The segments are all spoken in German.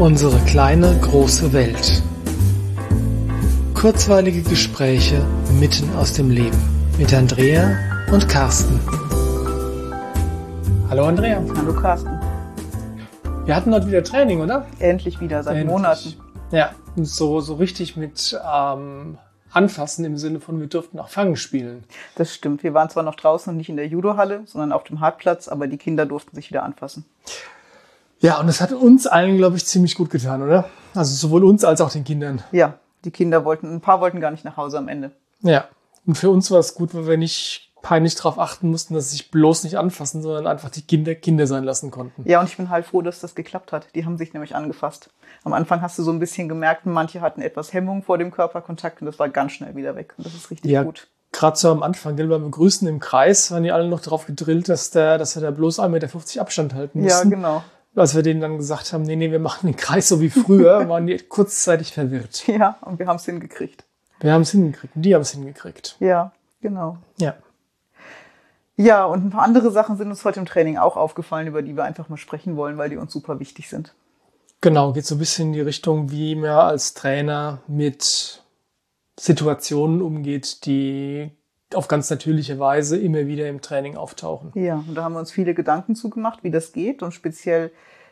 Unsere kleine große Welt. Kurzweilige Gespräche mitten aus dem Leben mit Andrea und Carsten. Hallo Andrea. Hallo Carsten. Wir hatten heute wieder Training, oder? Endlich wieder, seit Endlich. Monaten. Ja, und so, so richtig mit ähm, Anfassen im Sinne von, wir durften auch Fangen spielen. Das stimmt. Wir waren zwar noch draußen und nicht in der Judohalle, sondern auf dem Hartplatz, aber die Kinder durften sich wieder anfassen. Ja, und das hat uns allen, glaube ich, ziemlich gut getan, oder? Also sowohl uns als auch den Kindern. Ja, die Kinder wollten, ein paar wollten gar nicht nach Hause am Ende. Ja, und für uns war es gut, weil wir nicht peinlich darauf achten mussten, dass sie sich bloß nicht anfassen, sondern einfach die Kinder Kinder sein lassen konnten. Ja, und ich bin halt froh, dass das geklappt hat. Die haben sich nämlich angefasst. Am Anfang hast du so ein bisschen gemerkt, manche hatten etwas Hemmung vor dem Körperkontakt und das war ganz schnell wieder weg. Und das ist richtig Ja, gut. gerade so am Anfang, gell, beim Begrüßen im Kreis, waren die alle noch darauf gedrillt, dass, der, dass wir da bloß 1,50 Meter Abstand halten Ja, mussten. Genau. Als wir denen dann gesagt haben, nee, nee, wir machen den Kreis so wie früher, waren die kurzzeitig verwirrt. Ja, und wir haben es hingekriegt. Wir haben es hingekriegt und die haben es hingekriegt. Ja, genau. Ja. Ja, und ein paar andere Sachen sind uns heute im Training auch aufgefallen, über die wir einfach mal sprechen wollen, weil die uns super wichtig sind. Genau, geht so ein bisschen in die Richtung, wie man als Trainer mit Situationen umgeht, die auf ganz natürliche Weise immer wieder im Training auftauchen. Ja, und da haben wir uns viele Gedanken zugemacht, wie das geht. Und speziell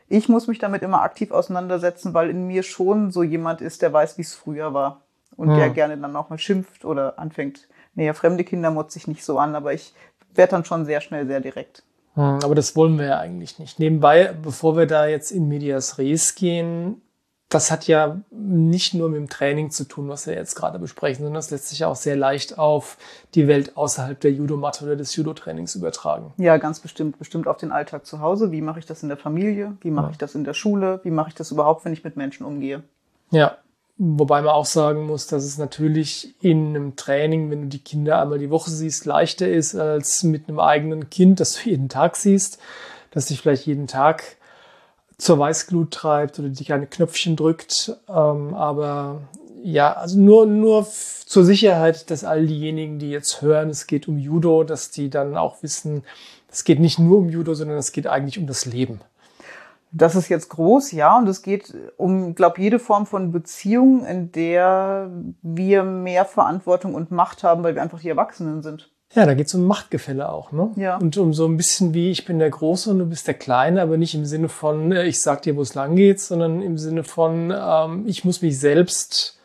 ich muss mich damit immer aktiv auseinandersetzen, weil in mir schon so jemand ist, der weiß, wie es früher war. Und Ja. der gerne dann auch mal schimpft oder anfängt. Nee, ja, fremde Kinder motze ich nicht so an, aber ich werde dann schon sehr schnell sehr direkt. Hm, Aber das wollen wir ja eigentlich nicht. Nebenbei, bevor wir da jetzt in Medias Res gehen, das hat ja nicht nur mit dem Training zu tun, was wir jetzt gerade besprechen, sondern das lässt sich ja auch sehr leicht auf die Welt außerhalb der Judomatte oder des Judo-Trainings übertragen. Ja, ganz bestimmt, bestimmt auf den Alltag zu Hause. Wie mache ich das in der Familie? Wie mache ich das in der Schule? Wie mache ich das überhaupt, wenn ich mit Menschen umgehe? Ja, wobei man auch sagen muss, dass es natürlich in einem Training, wenn du die Kinder einmal die Woche siehst, leichter ist als mit einem eigenen Kind, das du jeden Tag siehst, das dich vielleicht jeden Tag zur Weißglut treibt oder dich an Knöpfchen drückt. Ähm, aber ja, also nur, nur zur Sicherheit, dass all diejenigen, die jetzt hören, es geht um Judo, dass die dann auch wissen, es geht nicht nur um Judo, sondern es geht eigentlich um das Leben. Das ist jetzt groß, ja, und es geht um, glaube jede Form von Beziehung, in der wir mehr Verantwortung und Macht haben, weil wir einfach die Erwachsenen sind. Ja, da geht es um Machtgefälle auch, ne? Ja. Und um so ein bisschen wie, ich bin der Große und du bist der Kleine, aber nicht im Sinne von, äh, ich sag dir, wo es lang geht, sondern im Sinne von, ähm, ich muss mich selbst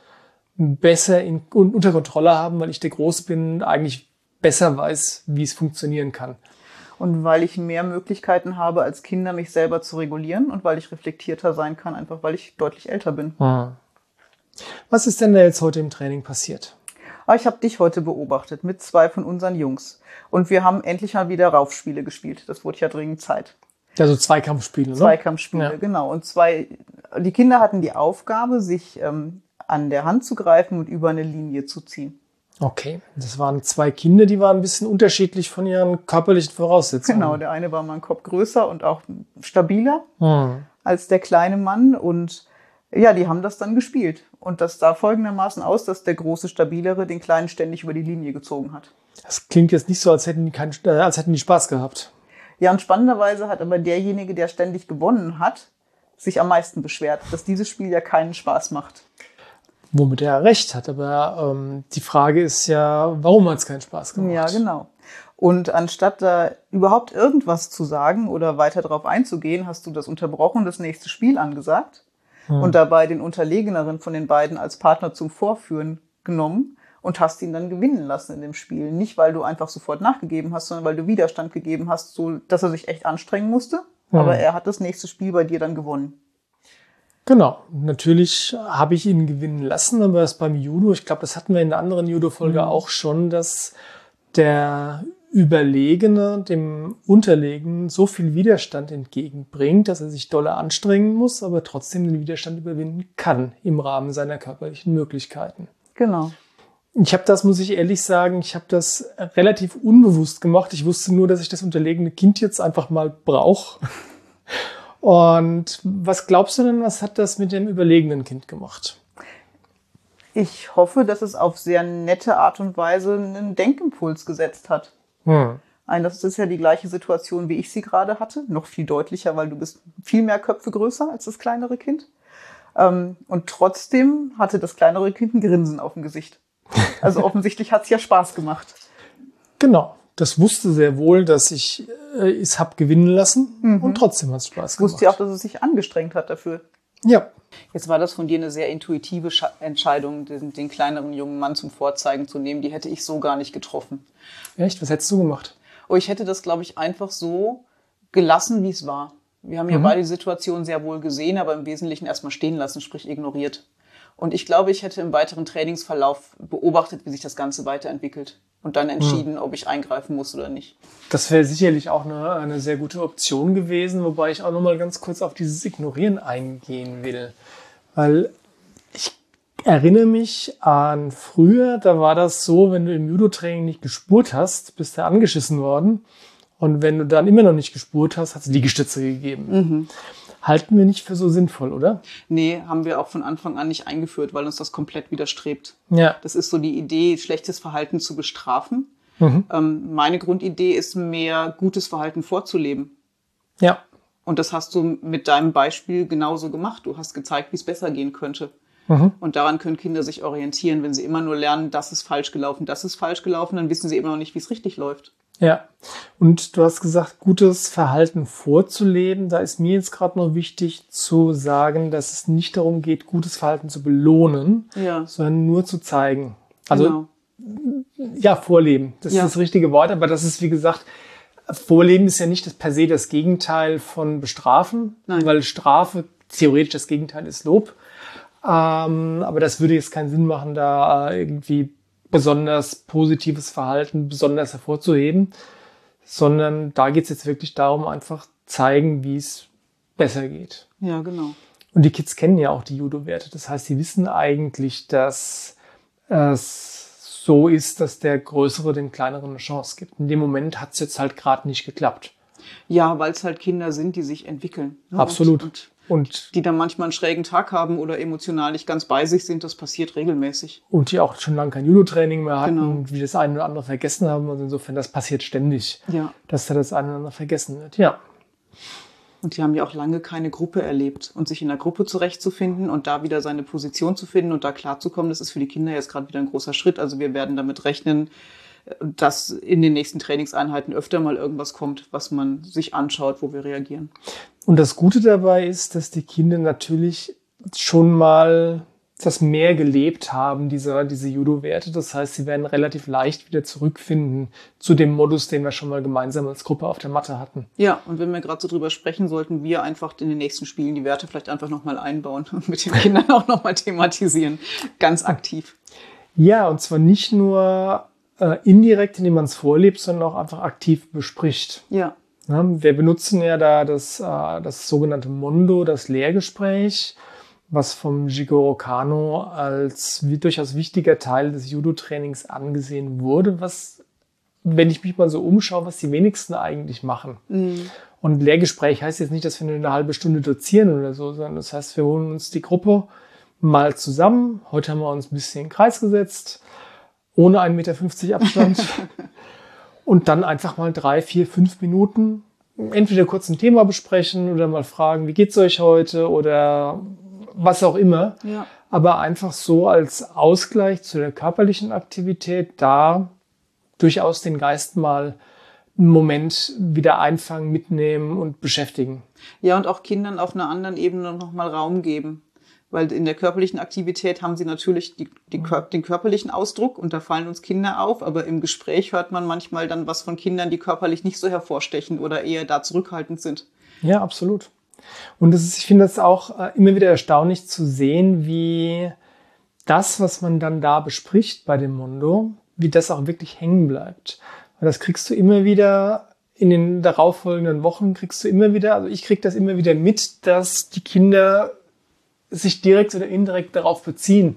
besser in, un- unter Kontrolle haben, weil ich der Große bin und eigentlich besser weiß, wie es funktionieren kann. Und weil ich mehr Möglichkeiten habe, als Kinder mich selber zu regulieren und weil ich reflektierter sein kann, einfach weil ich deutlich älter bin. Was ist denn da jetzt heute im Training passiert? Aber ich habe dich heute beobachtet mit zwei von unseren Jungs. Und wir haben endlich mal wieder Raufspiele gespielt. Das wurde ja dringend Zeit. Also Zweikampfspiele, ne? Zweikampfspiele, Ja. genau. Und zwei, die Kinder hatten die Aufgabe, sich ähm, an der Hand zu greifen und über eine Linie zu ziehen. Okay, das waren zwei Kinder, die waren ein bisschen unterschiedlich von ihren körperlichen Voraussetzungen. Genau, der eine war mal ein Kopf größer und auch stabiler Hm. als der kleine Mann. Und ja, die haben das dann gespielt. Und das sah folgendermaßen aus, dass der große, stabilere den kleinen ständig über die Linie gezogen hat. Das klingt jetzt nicht so, als hätten die, keinen, äh, als hätten die Spaß gehabt. Ja, und spannenderweise hat aber derjenige, der ständig gewonnen hat, sich am meisten beschwert, dass dieses Spiel ja keinen Spaß macht. Womit er recht hat. Aber ähm, die Frage ist ja, warum hat es keinen Spaß gemacht? Ja, genau. Und anstatt da überhaupt irgendwas zu sagen oder weiter darauf einzugehen, hast du das unterbrochen, das nächste Spiel angesagt und dabei den Unterlegeneren von den beiden als Partner zum Vorführen genommen und hast ihn dann gewinnen lassen in dem Spiel. Nicht, weil du einfach sofort nachgegeben hast, sondern weil du Widerstand gegeben hast, so dass er sich echt anstrengen musste. Aber er hat das nächste Spiel bei dir dann gewonnen. Genau. Natürlich habe ich ihn gewinnen lassen, aber das beim Judo, ich glaube, das hatten wir in der anderen Judo-Folge auch schon, dass der Überlegene dem Unterlegenen so viel Widerstand entgegenbringt, dass er sich doller anstrengen muss, aber trotzdem den Widerstand überwinden kann im Rahmen seiner körperlichen Möglichkeiten. Genau. Ich habe das, muss ich ehrlich sagen, ich habe das relativ unbewusst gemacht. Ich wusste nur, dass ich das unterlegene Kind jetzt einfach mal brauche. Und was glaubst du denn, was hat das mit dem überlegenen Kind gemacht? Ich hoffe, dass es auf sehr nette Art und Weise einen Denkimpuls gesetzt hat. Hm. Ein, das ist ja die gleiche Situation, wie ich sie gerade hatte. Noch viel deutlicher, weil du bist viel mehr Köpfe größer als das kleinere Kind. Ähm, und trotzdem hatte das kleinere Kind ein Grinsen auf dem Gesicht. Also offensichtlich hat es ja Spaß gemacht. Genau. Das wusste sehr wohl, dass ich äh, es hab gewinnen lassen mhm. und trotzdem hat es Spaß gemacht. Wusste ja auch, dass es sich angestrengt hat dafür. Ja. Jetzt war das von dir eine sehr intuitive Entscheidung, den, den, kleineren jungen Mann zum Vorzeigen zu nehmen. Die hätte ich so gar nicht getroffen. Echt? Was hättest du gemacht? Oh, ich hätte das, glaube ich, einfach so gelassen, wie es war. Wir haben ja mhm. beide die Situation sehr wohl gesehen, aber im Wesentlichen erstmal stehen lassen, sprich ignoriert. Und ich glaube, ich hätte im weiteren Trainingsverlauf beobachtet, wie sich das Ganze weiterentwickelt und dann entschieden, mhm. ob ich eingreifen muss oder nicht. Das wäre sicherlich auch eine, eine sehr gute Option gewesen, wobei ich auch noch mal ganz kurz auf dieses Ignorieren eingehen will. Weil ich erinnere mich an früher, da war das so, wenn du im Judo-Training nicht gespurt hast, bist du angeschissen worden. Und wenn du dann immer noch nicht gespurt hast, hat es Liegestütze gegeben. Mhm. Halten wir nicht für so sinnvoll, oder? Nee, haben wir auch von Anfang an nicht eingeführt, weil uns das komplett widerstrebt. Ja. Das ist so die Idee, schlechtes Verhalten zu bestrafen. Mhm. Ähm, meine Grundidee ist mehr gutes Verhalten vorzuleben. Ja. Und das hast du mit deinem Beispiel genauso gemacht. Du hast gezeigt, wie es besser gehen könnte. Mhm. Und daran können Kinder sich orientieren. Wenn sie immer nur lernen, das ist falsch gelaufen, das ist falsch gelaufen, dann wissen sie immer noch nicht, wie es richtig läuft. Ja, und du hast gesagt, gutes Verhalten vorzuleben. Da ist mir jetzt gerade noch wichtig zu sagen, dass es nicht darum geht, gutes Verhalten zu belohnen, ja. sondern nur zu zeigen. Also genau. ja, vorleben. Das ja. ist das richtige Wort, aber das ist wie gesagt, Vorleben ist ja nicht das, per se das Gegenteil von Bestrafen, Nein. weil Strafe theoretisch das Gegenteil ist Lob. Ähm, aber das würde jetzt keinen Sinn machen, da irgendwie besonders positives Verhalten besonders hervorzuheben, sondern da geht es jetzt wirklich darum, einfach zeigen, wie es besser geht. Ja, genau. Und die Kids kennen ja auch die Judo-Werte. Das heißt, sie wissen eigentlich, dass es so ist, dass der Größere dem Kleineren eine Chance gibt. In dem Moment hat es jetzt halt gerade nicht geklappt. Ja, weil es halt Kinder sind, die sich entwickeln. Ne? Absolut. Und, und und die dann manchmal einen schrägen Tag haben oder emotional nicht ganz bei sich sind, das passiert regelmäßig. Und die auch schon lange kein Judo-Training mehr hatten genau. und wie das eine oder andere vergessen haben. Also insofern, das passiert ständig, ja. dass da das eine oder andere vergessen wird. Ja. Und die haben ja auch lange keine Gruppe erlebt. Und sich in der Gruppe zurechtzufinden und da wieder seine Position zu finden und da klarzukommen, das ist für die Kinder jetzt gerade wieder ein großer Schritt. Also wir werden damit rechnen, dass in den nächsten Trainingseinheiten öfter mal irgendwas kommt, was man sich anschaut, wo wir reagieren. Und das Gute dabei ist, dass die Kinder natürlich schon mal das mehr gelebt haben, diese, diese Judo-Werte. Das heißt, sie werden relativ leicht wieder zurückfinden zu dem Modus, den wir schon mal gemeinsam als Gruppe auf der Matte hatten. Ja, und wenn wir gerade so drüber sprechen, sollten wir einfach in den nächsten Spielen die Werte vielleicht einfach nochmal einbauen und mit den Kindern auch nochmal thematisieren. Ganz aktiv. Ja, und zwar nicht nur äh, indirekt, indem man es vorlebt, sondern auch einfach aktiv bespricht. Ja. Wir benutzen ja da das, äh, das sogenannte Mondo, das Lehrgespräch, was vom Jigoro Kano als wie, durchaus wichtiger Teil des Judo-Trainings angesehen wurde, was, wenn ich mich mal so umschaue, was die wenigsten eigentlich machen. Mhm. Und Lehrgespräch heißt jetzt nicht, dass wir nur eine halbe Stunde dozieren oder so, sondern das heißt, wir holen uns die Gruppe mal zusammen. Heute haben wir uns ein bisschen in den Kreis gesetzt ohne 1,50 Meter Abstand. und dann einfach mal drei, vier, fünf Minuten entweder kurz ein Thema besprechen oder mal fragen, wie geht's euch heute oder was auch immer. Ja. Aber einfach so als Ausgleich zu der körperlichen Aktivität da durchaus den Geist mal einen Moment wieder einfangen, mitnehmen und beschäftigen. Ja, und auch Kindern auf einer anderen Ebene nochmal Raum geben weil in der körperlichen Aktivität haben sie natürlich die, die, mhm. den körperlichen Ausdruck und da fallen uns Kinder auf, aber im Gespräch hört man manchmal dann was von Kindern, die körperlich nicht so hervorstechen oder eher da zurückhaltend sind. Ja, absolut. Und ist, ich finde das auch äh, immer wieder erstaunlich zu sehen, wie das, was man dann da bespricht bei dem Mundo, wie das auch wirklich hängen bleibt. Weil das kriegst du immer wieder in den darauffolgenden Wochen kriegst du immer wieder, also ich krieg das immer wieder mit, dass die Kinder sich direkt oder indirekt darauf beziehen,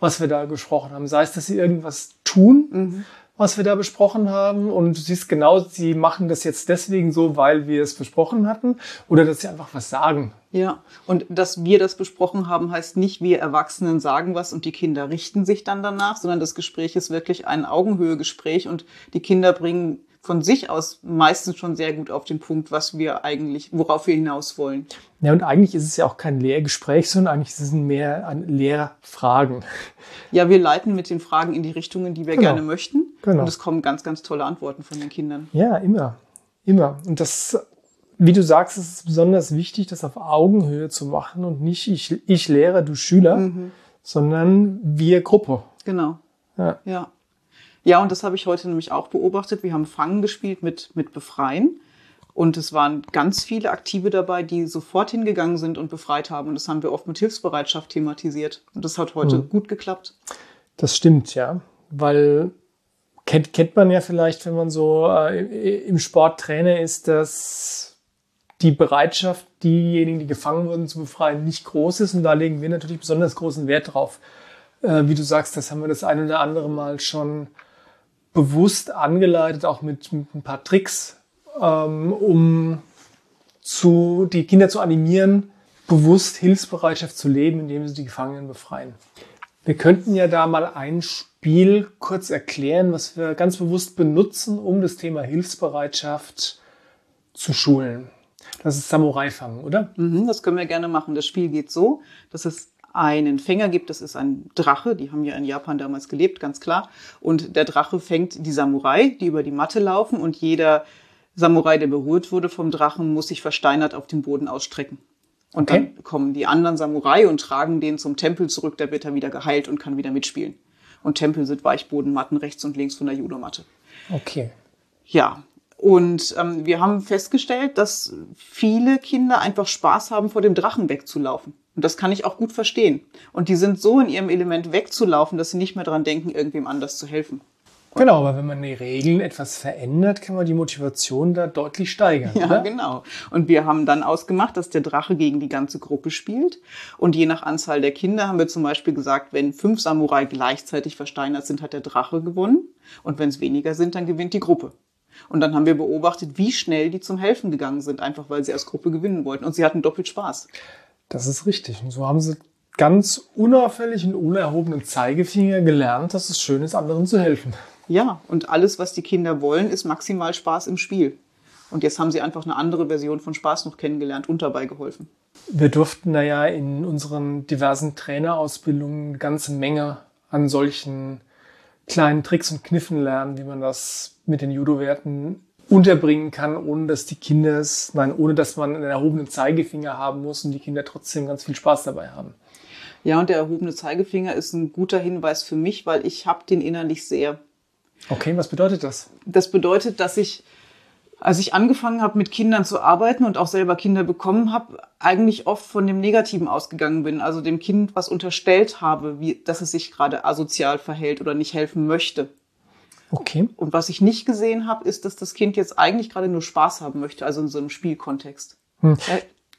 was wir da gesprochen haben. Sei es, dass sie irgendwas tun, mhm. was wir da besprochen haben und du siehst genau, sie machen das jetzt deswegen so, weil wir es besprochen hatten oder dass sie einfach was sagen. Ja, und dass wir das besprochen haben, heißt nicht, wir Erwachsenen sagen was und die Kinder richten sich dann danach, sondern das Gespräch ist wirklich ein Augenhöhegespräch und die Kinder bringen von sich aus meistens schon sehr gut auf den Punkt, was wir eigentlich, worauf wir hinaus wollen. Ja, und eigentlich ist es ja auch kein Lehrgespräch, sondern eigentlich ist es mehr ein Lehrfragen. Ja, wir leiten mit den Fragen in die Richtungen, die wir Genau. gerne möchten. Genau. Und es kommen ganz, ganz tolle Antworten von den Kindern. Ja, immer. Immer. Und das, wie du sagst, ist es besonders wichtig, das auf Augenhöhe zu machen und nicht ich, ich Lehrer, du Schüler, sondern wir Gruppe. Genau. Ja. Ja. Ja, und das habe ich heute nämlich auch beobachtet. Wir haben Fangen gespielt mit, mit Befreien. Und es waren ganz viele Aktive dabei, die sofort hingegangen sind und befreit haben. Und das haben wir oft mit Hilfsbereitschaft thematisiert. Und das hat heute gut geklappt. Das stimmt, ja. Weil kennt, kennt man ja vielleicht, wenn man so äh, im Sport Trainer ist, dass die Bereitschaft, diejenigen, die gefangen wurden, zu befreien, nicht groß ist. Und da legen wir natürlich besonders großen Wert drauf. Äh, wie du sagst, das haben wir das ein oder andere Mal schon bewusst angeleitet, auch mit, mit ein paar Tricks, ähm, um zu, die Kinder zu animieren, bewusst Hilfsbereitschaft zu leben, indem sie die Gefangenen befreien. Wir könnten ja da mal ein Spiel kurz erklären, was wir ganz bewusst benutzen, um das Thema Hilfsbereitschaft zu schulen. Das ist Samurai-Fangen, oder? Mhm, das können wir gerne machen. Das Spiel geht so, dass es einen Fänger gibt, das ist ein Drache, die haben ja in Japan damals gelebt, ganz klar. Und der Drache fängt die Samurai, die über die Matte laufen und jeder Samurai, der berührt wurde vom Drachen, muss sich versteinert auf dem Boden ausstrecken. Und Okay. dann kommen die anderen Samurai und tragen den zum Tempel zurück, der wird dann wieder geheilt und kann wieder mitspielen. Und Tempel sind Weichbodenmatten rechts und links von der Judomatte. Okay. Ja, und ähm, wir haben festgestellt, dass viele Kinder einfach Spaß haben, vor dem Drachen wegzulaufen. Und das kann ich auch gut verstehen. Und die sind so in ihrem Element wegzulaufen, dass sie nicht mehr dran denken, irgendwem anders zu helfen. Genau, aber wenn man die Regeln etwas verändert, kann man die Motivation da deutlich steigern. Ja, oder? genau. Und wir haben dann ausgemacht, dass der Drache gegen die ganze Gruppe spielt. Und je nach Anzahl der Kinder haben wir zum Beispiel gesagt, wenn fünf Samurai gleichzeitig versteinert sind, hat der Drache gewonnen. Und wenn es weniger sind, dann gewinnt die Gruppe. Und dann haben wir beobachtet, wie schnell die zum Helfen gegangen sind, einfach weil sie als Gruppe gewinnen wollten. Und sie hatten doppelt Spaß. Das ist richtig. Und so haben sie ganz unauffällig und unerhobenen Zeigefinger gelernt, dass es schön ist, anderen zu helfen. Ja, und alles, was die Kinder wollen, ist maximal Spaß im Spiel. Und jetzt haben sie einfach eine andere Version von Spaß noch kennengelernt und dabei geholfen. Wir durften da ja in unseren diversen Trainerausbildungen eine ganze Menge an solchen kleinen Tricks und Kniffen lernen, wie man das mit den Judo-Werten unterbringen kann, ohne dass die Kinder es, nein, ohne dass man einen erhobenen Zeigefinger haben muss und die Kinder trotzdem ganz viel Spaß dabei haben. Ja, und der erhobene Zeigefinger ist ein guter Hinweis für mich, weil ich habe den innerlich sehr. Okay, was bedeutet das? Das bedeutet, dass ich, als ich angefangen habe, mit Kindern zu arbeiten und auch selber Kinder bekommen habe, eigentlich oft von dem Negativen ausgegangen bin. Also dem Kind was unterstellt habe, wie, dass es sich gerade asozial verhält oder nicht helfen möchte. Okay. Und was ich nicht gesehen habe, ist, dass das Kind jetzt eigentlich gerade nur Spaß haben möchte, also in so einem Spielkontext. Hm.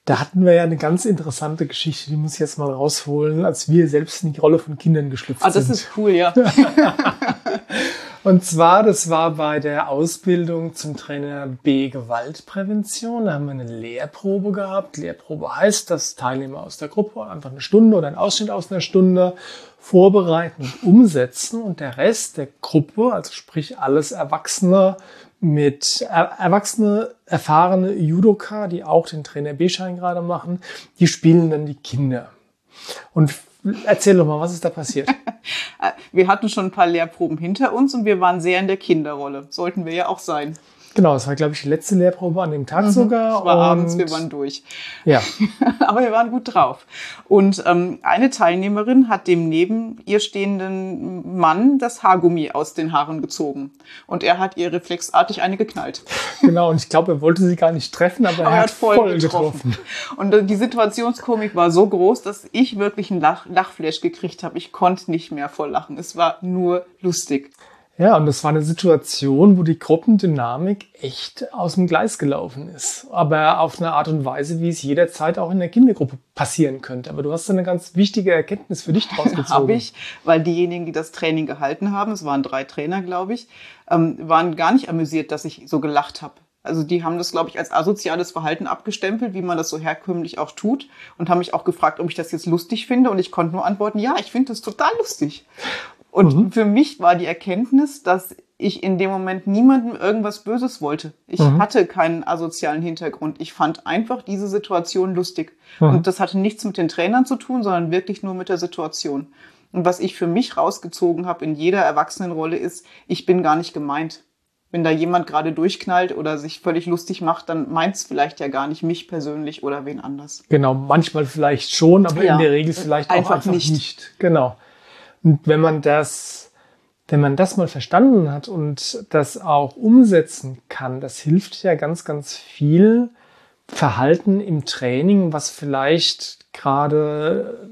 Da hatten wir ja eine ganz interessante Geschichte, die muss ich jetzt mal rausholen, als wir selbst in die Rolle von Kindern geschlüpft Ah, das sind. ist cool, ja. Und zwar, das war bei der Ausbildung zum Trainer B Gewaltprävention. Da haben wir eine Lehrprobe gehabt. Lehrprobe heißt, dass Teilnehmer aus der Gruppe einfach eine Stunde oder einen Ausschnitt aus einer Stunde vorbereiten und umsetzen und der Rest der Gruppe, also sprich alles Erwachsene mit er erwachsene, erfahrene Judoka, die auch den Trainer B-Schein gerade machen, die spielen dann die Kinder. Und erzähl doch mal, was ist da passiert? Wir hatten schon ein paar Lehrproben hinter uns und wir waren sehr in der Kinderrolle. Sollten wir ja auch sein. Genau, das war, glaube ich, die letzte Lehrprobe an dem Tag sogar. Es war und abends, wir waren durch. Ja, Aber wir waren gut drauf. Und ähm, eine Teilnehmerin hat dem neben ihr stehenden Mann das Haargummi aus den Haaren gezogen. Und er hat ihr reflexartig eine geknallt. genau. Und ich glaube, er wollte sie gar nicht treffen, aber, Aber er hat voll, getroffen. Und äh, die Situationskomik war so groß, dass ich wirklich einen Lach Lachflash gekriegt habe. Ich konnte nicht mehr vor Lachen. Es war nur lustig. Ja, und das war eine Situation, wo die Gruppendynamik echt aus dem Gleis gelaufen ist. Aber auf eine Art und Weise, wie es jederzeit auch in der Kindergruppe passieren könnte. Aber du hast eine ganz wichtige Erkenntnis für dich draus gezogen. Habe ich, weil diejenigen, die das Training gehalten haben, es waren drei Trainer, glaube ich, ähm, waren gar nicht amüsiert, dass ich so gelacht habe. Also die haben das, glaube ich, als asoziales Verhalten abgestempelt, wie man das so herkömmlich auch tut und haben mich auch gefragt, ob ich das jetzt lustig finde. Und ich konnte nur antworten, ja, ich finde das total lustig. Und für mich war die Erkenntnis, dass ich in dem Moment niemandem irgendwas Böses wollte. Ich Mhm. hatte keinen asozialen Hintergrund. Ich fand einfach diese Situation lustig. Mhm. Und das hatte nichts mit den Trainern zu tun, sondern wirklich nur mit der Situation. Und was ich für mich rausgezogen habe in jeder Erwachsenenrolle ist, ich bin gar nicht gemeint. Wenn da jemand gerade durchknallt oder sich völlig lustig macht, dann meint es vielleicht ja gar nicht mich persönlich oder wen anders. Genau, manchmal vielleicht schon, aber Ja, in der Regel vielleicht einfach auch einfach nicht. nicht. Genau. Und wenn man das, wenn man das mal verstanden hat und das auch umsetzen kann, das hilft ja ganz, ganz viel Verhalten im Training, was vielleicht gerade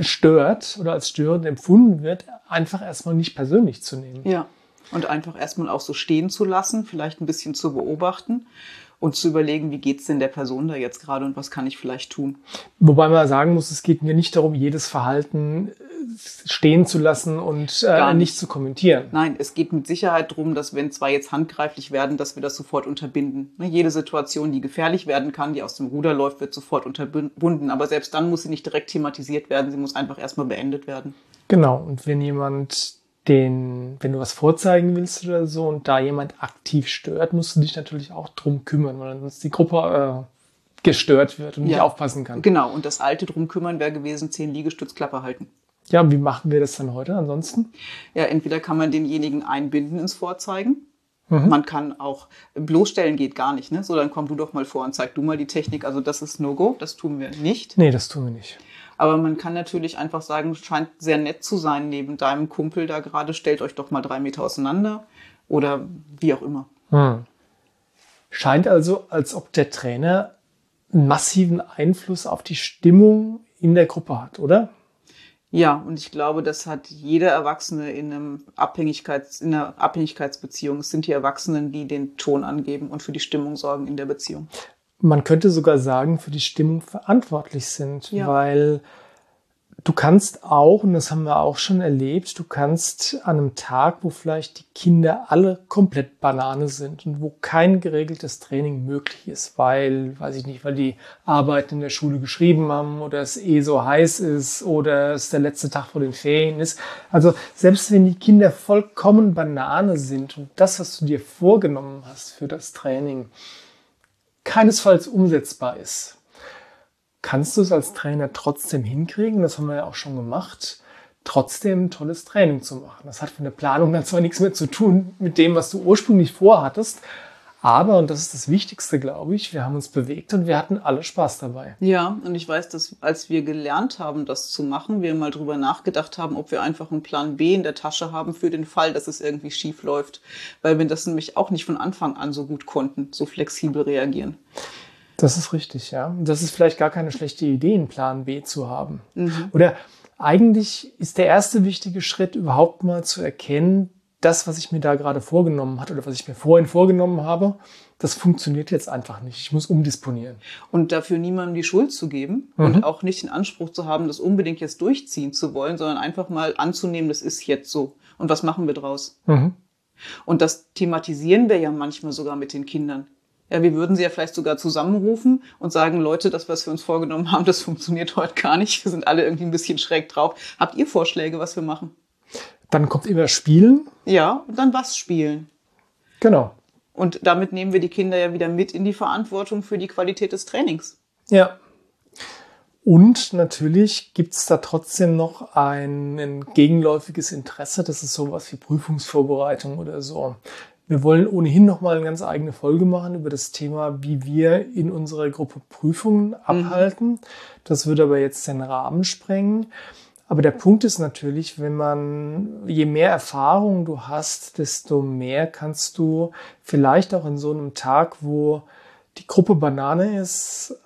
stört oder als störend empfunden wird, einfach erstmal nicht persönlich zu nehmen. Ja. Und einfach erstmal auch so stehen zu lassen, vielleicht ein bisschen zu beobachten und zu überlegen, wie geht's denn der Person da jetzt gerade und was kann ich vielleicht tun. Wobei man sagen muss, es geht mir nicht darum, jedes Verhalten äh, stehen zu lassen und äh, Gar nicht. nicht. zu kommentieren. Nein, es geht mit Sicherheit darum, dass wenn zwei jetzt handgreiflich werden, dass wir das sofort unterbinden. Ne, Jede Situation, die gefährlich werden kann, die aus dem Ruder läuft, wird sofort unterbunden. Aber selbst dann muss sie nicht direkt thematisiert werden, sie muss einfach erstmal beendet werden. Genau. Und wenn jemand den, wenn du was vorzeigen willst oder so und da jemand aktiv stört, musst du dich natürlich auch drum kümmern, weil sonst die Gruppe äh, gestört wird und nicht Ja. aufpassen kann. Genau, und das alte drum kümmern wäre gewesen, zehn Liegestützklappe halten. Ja, wie machen wir das dann heute ansonsten? Ja, entweder kann man denjenigen einbinden ins Vorzeigen. Man kann auch bloßstellen geht gar nicht, ne? So, dann komm du doch mal vor und zeig du mal die Technik. Also das ist No-Go, das tun wir nicht. Nee, das tun wir nicht. Aber man kann natürlich einfach sagen, scheint sehr nett zu sein neben deinem Kumpel da gerade, stellt euch doch mal drei Meter auseinander oder wie auch immer. Hm. Scheint also, als ob der Trainer einen massiven Einfluss auf die Stimmung in der Gruppe hat, oder? Ja, und ich glaube, das hat jeder Erwachsene in, einem Abhängigkeits-, in einer Abhängigkeitsbeziehung. Es sind die Erwachsenen, die den Ton angeben und für die Stimmung sorgen in der Beziehung. Man könnte sogar sagen, für die Stimmung verantwortlich sind, Ja. weil du kannst auch, und das haben wir auch schon erlebt, du kannst an einem Tag, wo vielleicht die Kinder alle komplett Banane sind und wo kein geregeltes Training möglich ist, weil, weiß ich nicht, weil die Arbeiten in der Schule geschrieben haben oder es eh so heiß ist oder es der letzte Tag vor den Ferien ist. Also selbst wenn die Kinder vollkommen Banane sind und das, was du dir vorgenommen hast für das Training, keinesfalls umsetzbar ist, kannst du es als Trainer trotzdem hinkriegen, das haben wir ja auch schon gemacht, trotzdem tolles Training zu machen. Das hat von der Planung dann zwar nichts mehr zu tun mit dem, was du ursprünglich vorhattest, aber, und das ist das Wichtigste, glaube ich, wir haben uns bewegt und wir hatten alle Spaß dabei. Ja, und ich weiß, dass als wir gelernt haben, das zu machen, wir mal drüber nachgedacht haben, ob wir einfach einen Plan B in der Tasche haben für den Fall, dass es irgendwie schief läuft. Weil wir das nämlich auch nicht von Anfang an so gut konnten, so flexibel reagieren. Das ist richtig, ja. Das ist vielleicht gar keine schlechte Idee, einen Plan B zu haben. Oder eigentlich ist der erste wichtige Schritt überhaupt mal zu erkennen, das, was ich mir da gerade vorgenommen hatte oder was ich mir vorhin vorgenommen habe, das funktioniert jetzt einfach nicht. Ich muss umdisponieren. Und dafür niemandem die Schuld zu geben und auch nicht den Anspruch zu haben, das unbedingt jetzt durchziehen zu wollen, sondern einfach mal anzunehmen, das ist jetzt so. Und was machen wir draus? Mhm. Und das thematisieren wir ja manchmal sogar mit den Kindern. Ja, wir würden sie ja vielleicht sogar zusammenrufen und sagen, Leute, das, was wir uns vorgenommen haben, das funktioniert heute gar nicht. Wir sind alle irgendwie ein bisschen schräg drauf. Habt ihr Vorschläge, was wir machen? Dann kommt immer Spielen. Ja, und dann was spielen. Genau. Und damit nehmen wir die Kinder ja wieder mit in die Verantwortung für die Qualität des Trainings. Ja. Und natürlich gibt's da trotzdem noch ein, ein gegenläufiges Interesse. Das ist sowas wie Prüfungsvorbereitung oder so. Wir wollen ohnehin noch mal eine ganz eigene Folge machen über das Thema, wie wir in unserer Gruppe Prüfungen abhalten. Das würde aber jetzt den Rahmen sprengen. Aber der Punkt ist natürlich, wenn man, je mehr Erfahrung du hast, desto mehr kannst du vielleicht auch in so einem Tag, wo die Gruppe Banane ist,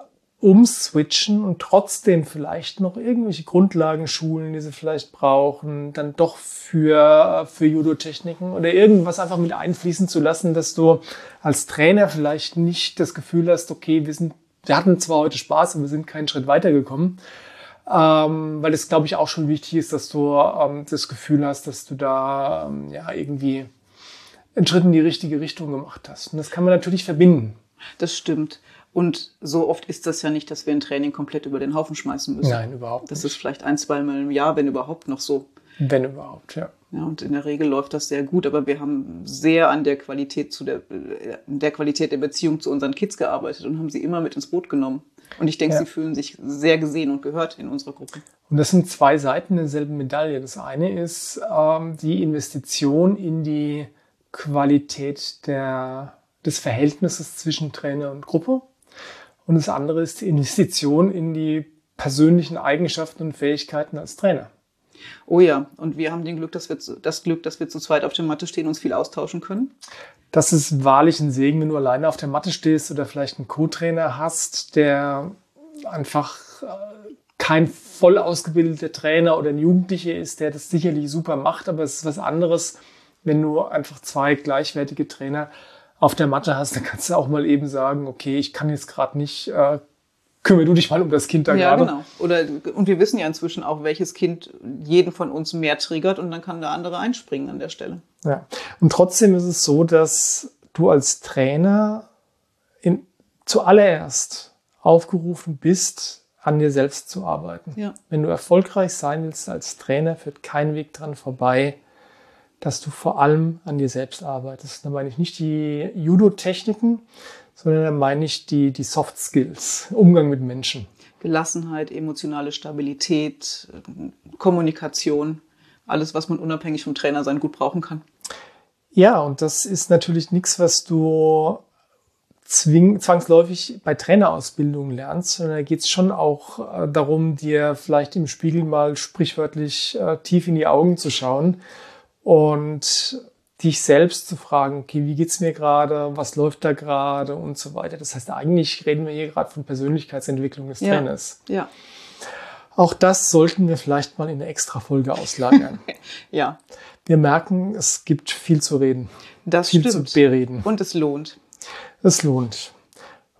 umswitchen und trotzdem vielleicht noch irgendwelche Grundlagenschulen, die sie vielleicht brauchen, dann doch für, für Judo-Techniken oder irgendwas einfach mit einfließen zu lassen, dass du als Trainer vielleicht nicht das Gefühl hast, okay, wir sind, wir hatten zwar heute Spaß, aber wir sind keinen Schritt weitergekommen. Ähm, weil es, glaube ich, auch schon wichtig ist, dass du ähm, das Gefühl hast, dass du da ähm, ja irgendwie einen Schritt in die richtige Richtung gemacht hast. Und das kann man natürlich verbinden. Das stimmt. Und so oft ist das ja nicht, dass wir ein Training komplett über den Haufen schmeißen müssen. Nein, überhaupt Das nicht. ist vielleicht ein, zweimal im Jahr, wenn überhaupt noch so. Wenn überhaupt, ja. Ja, und in der Regel läuft das sehr gut, aber wir haben sehr an der Qualität zu der, äh, der Qualität der Beziehung zu unseren Kids gearbeitet und haben sie immer mit ins Boot genommen. Und ich denke, ja. sie fühlen sich sehr gesehen und gehört in unserer Gruppe. Und das sind zwei Seiten derselben Medaille. Das eine ist ähm, die Investition in die Qualität der, des Verhältnisses zwischen Trainer und Gruppe. Und das andere ist die Investition in die persönlichen Eigenschaften und Fähigkeiten als Trainer. Oh ja, und wir haben den Glück, dass wir zu, das Glück, dass wir zu zweit auf der Matte stehen und uns viel austauschen können. Das ist wahrlich ein Segen, wenn du alleine auf der Matte stehst oder vielleicht einen Co-Trainer hast, der einfach äh, kein voll ausgebildeter Trainer oder ein Jugendlicher ist, der das sicherlich super macht, aber es ist was anderes, wenn du einfach zwei gleichwertige Trainer auf der Matte hast, dann kannst du auch mal eben sagen, okay, ich kann jetzt gerade nicht äh, kümmere du dich mal um das Kind da ja, gerade. Ja, genau. Oder, und wir wissen ja inzwischen auch, welches Kind jeden von uns mehr triggert und dann kann der andere einspringen an der Stelle. Ja. Und trotzdem ist es so, dass du als Trainer in, zuallererst aufgerufen bist, an dir selbst zu arbeiten. Ja. Wenn du erfolgreich sein willst als Trainer, führt kein Weg dran vorbei, dass du vor allem an dir selbst arbeitest. Da meine ich nicht die Judo-Techniken, sondern dann meine ich die, die Soft Skills, Umgang mit Menschen. Gelassenheit, emotionale Stabilität, Kommunikation, alles, was man unabhängig vom Trainer sein gut brauchen kann. Ja, und das ist natürlich nichts, was du zwing, zwangsläufig bei Trainerausbildungen lernst, sondern da geht es schon auch äh, darum, dir vielleicht im Spiegel mal sprichwörtlich äh, tief in die Augen zu schauen und dich selbst zu fragen, okay, wie geht's mir gerade, was läuft da gerade und so weiter. Das heißt, eigentlich reden wir hier gerade von Persönlichkeitsentwicklung des Trainers. Ja. Auch das sollten wir vielleicht mal in eine extra Folge auslagern. ja. Wir merken, es gibt viel zu reden. Das viel stimmt. zu bereden. Und es lohnt. Es lohnt.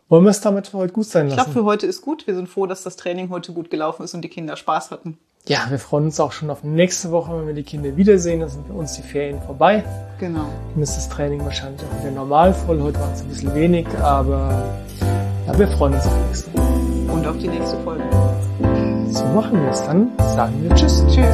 Wollen wir es damit für heute gut sein lassen? Ich glaube, für heute ist gut. Wir sind froh, dass das Training heute gut gelaufen ist und die Kinder Spaß hatten. Ja, wir freuen uns auch schon auf nächste Woche, wenn wir die Kinder wiedersehen. Dann sind bei uns die Ferien vorbei. Genau. Dann ist das Training wahrscheinlich auch wieder normal voll. Heute war es ein bisschen wenig, aber ja, wir freuen uns auf nächste Woche. Und auf die nächste Folge so machen wir es dann. Sagen wir Tschüss. Tschüss.